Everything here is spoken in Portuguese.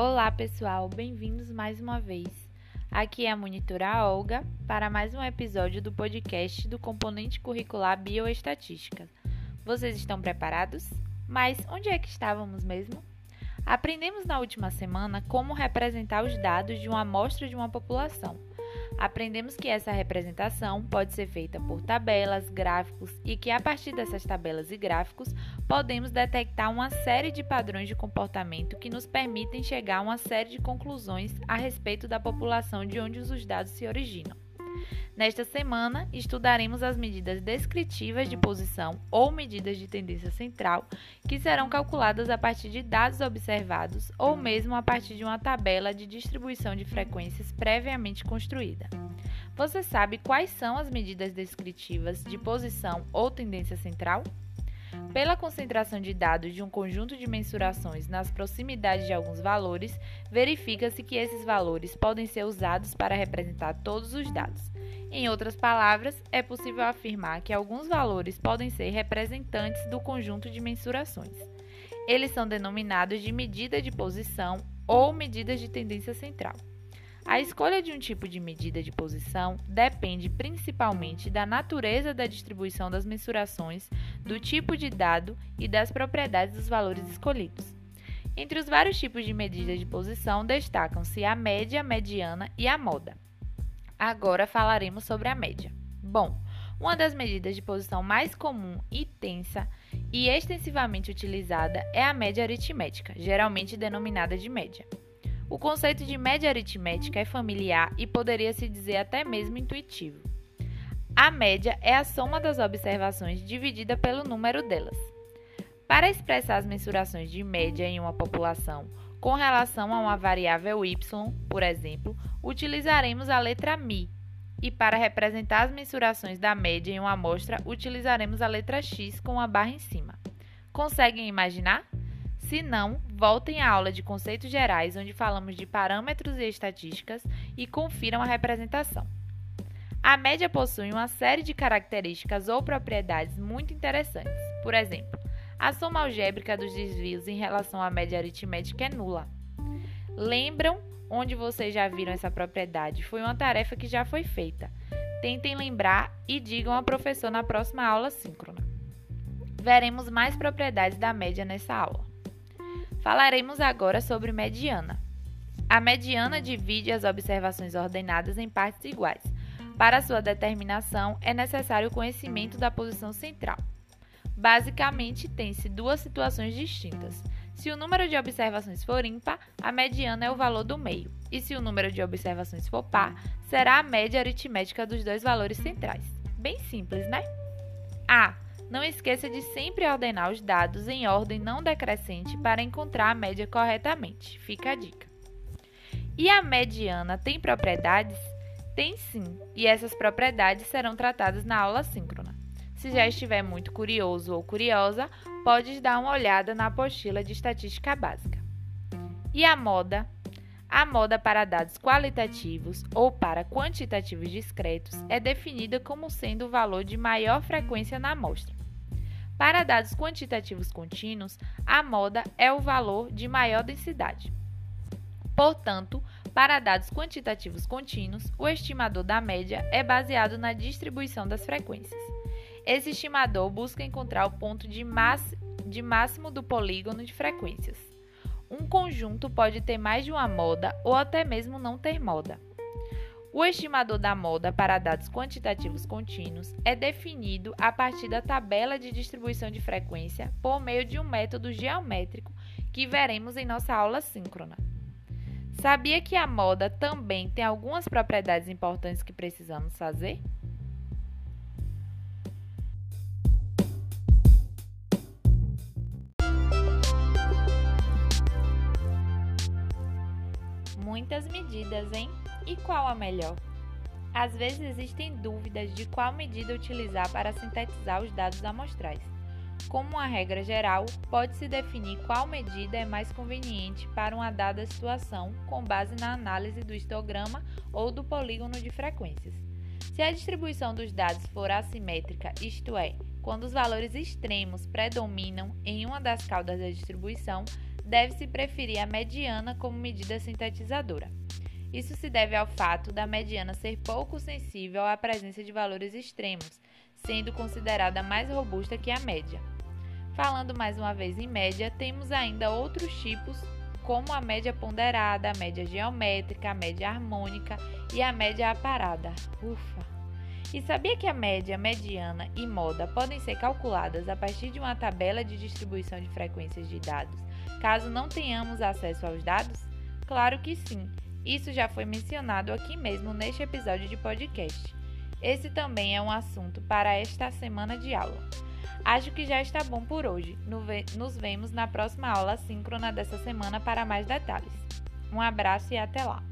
Olá, pessoal, bem-vindos mais uma vez. Aqui é a monitora Olga para mais um episódio do podcast do componente curricular Bioestatística. Vocês estão preparados? Mas onde é que estávamos mesmo? Aprendemos na última semana como representar os dados de uma amostra de uma população. Aprendemos que essa representação pode ser feita por tabelas, gráficos e que a partir dessas tabelas e gráficos podemos detectar uma série de padrões de comportamento que nos permitem chegar a uma série de conclusões a respeito da população de onde os dados se originam. Nesta semana, estudaremos as medidas descritivas de posição ou medidas de tendência central, que serão calculadas a partir de dados observados ou mesmo a partir de uma tabela de distribuição de frequências previamente construída. Você sabe quais são as medidas descritivas de posição ou tendência central? Pela concentração de dados de um conjunto de mensurações nas proximidades de alguns valores, verifica-se que esses valores podem ser usados para representar todos os dados. Em outras palavras, é possível afirmar que alguns valores podem ser representantes do conjunto de mensurações. Eles são denominados de medida de posição ou medidas de tendência central. A escolha de um tipo de medida de posição depende principalmente da natureza da distribuição das mensurações, do tipo de dado e das propriedades dos valores escolhidos. Entre os vários tipos de medida de posição destacam-se a média, a mediana e a moda. Agora falaremos sobre a média. Bom, uma das medidas de posição mais comum e tensa e extensivamente utilizada é a média aritmética, geralmente denominada de média. O conceito de média aritmética é familiar e poderia se dizer até mesmo intuitivo. A média é a soma das observações dividida pelo número delas. Para expressar as mensurações de média em uma população com relação a uma variável y, por exemplo, utilizaremos a letra mi, e para representar as mensurações da média em uma amostra, utilizaremos a letra x com a barra em cima. Conseguem imaginar? Se não, voltem à aula de conceitos gerais, onde falamos de parâmetros e estatísticas, e confiram a representação. A média possui uma série de características ou propriedades muito interessantes. Por exemplo, a soma algébrica dos desvios em relação à média aritmética é nula. Lembram onde vocês já viram essa propriedade? Foi uma tarefa que já foi feita. Tentem lembrar e digam ao professor na próxima aula síncrona. Veremos mais propriedades da média nessa aula. Falaremos agora sobre mediana. A mediana divide as observações ordenadas em partes iguais. Para sua determinação, é necessário o conhecimento da posição central. Basicamente, tem-se duas situações distintas. Se o número de observações for ímpar, a mediana é o valor do meio, e se o número de observações for par, será a média aritmética dos dois valores centrais. Bem simples, né? A. Não esqueça de sempre ordenar os dados em ordem não decrescente para encontrar a média corretamente. Fica a dica. E a mediana tem propriedades? Tem sim, e essas propriedades serão tratadas na aula síncrona. Se já estiver muito curioso ou curiosa, pode dar uma olhada na apostila de estatística básica. E a moda? A moda para dados qualitativos ou para quantitativos discretos é definida como sendo o valor de maior frequência na amostra. Para dados quantitativos contínuos, a moda é o valor de maior densidade. Portanto, para dados quantitativos contínuos, o estimador da média é baseado na distribuição das frequências. Esse estimador busca encontrar o ponto de, de máximo do polígono de frequências. Um conjunto pode ter mais de uma moda ou até mesmo não ter moda. O estimador da moda para dados quantitativos contínuos é definido a partir da tabela de distribuição de frequência por meio de um método geométrico que veremos em nossa aula síncrona. Sabia que a moda também tem algumas propriedades importantes que precisamos fazer? Muitas medidas, hein? E qual a melhor? Às vezes existem dúvidas de qual medida utilizar para sintetizar os dados amostrais. Como uma regra geral, pode-se definir qual medida é mais conveniente para uma dada situação com base na análise do histograma ou do polígono de frequências. Se a distribuição dos dados for assimétrica, isto é, quando os valores extremos predominam em uma das caudas da distribuição, deve-se preferir a mediana como medida sintetizadora. Isso se deve ao fato da mediana ser pouco sensível à presença de valores extremos, sendo considerada mais robusta que a média. Falando mais uma vez em média, temos ainda outros tipos, como a média ponderada, a média geométrica, a média harmônica e a média aparada. Ufa! E sabia que a média, mediana e moda podem ser calculadas a partir de uma tabela de distribuição de frequências de dados, caso não tenhamos acesso aos dados? Claro que sim! Isso já foi mencionado aqui mesmo neste episódio de podcast. Esse também é um assunto para esta semana de aula. Acho que já está bom por hoje. Nos vemos na próxima aula síncrona dessa semana para mais detalhes. Um abraço e até lá!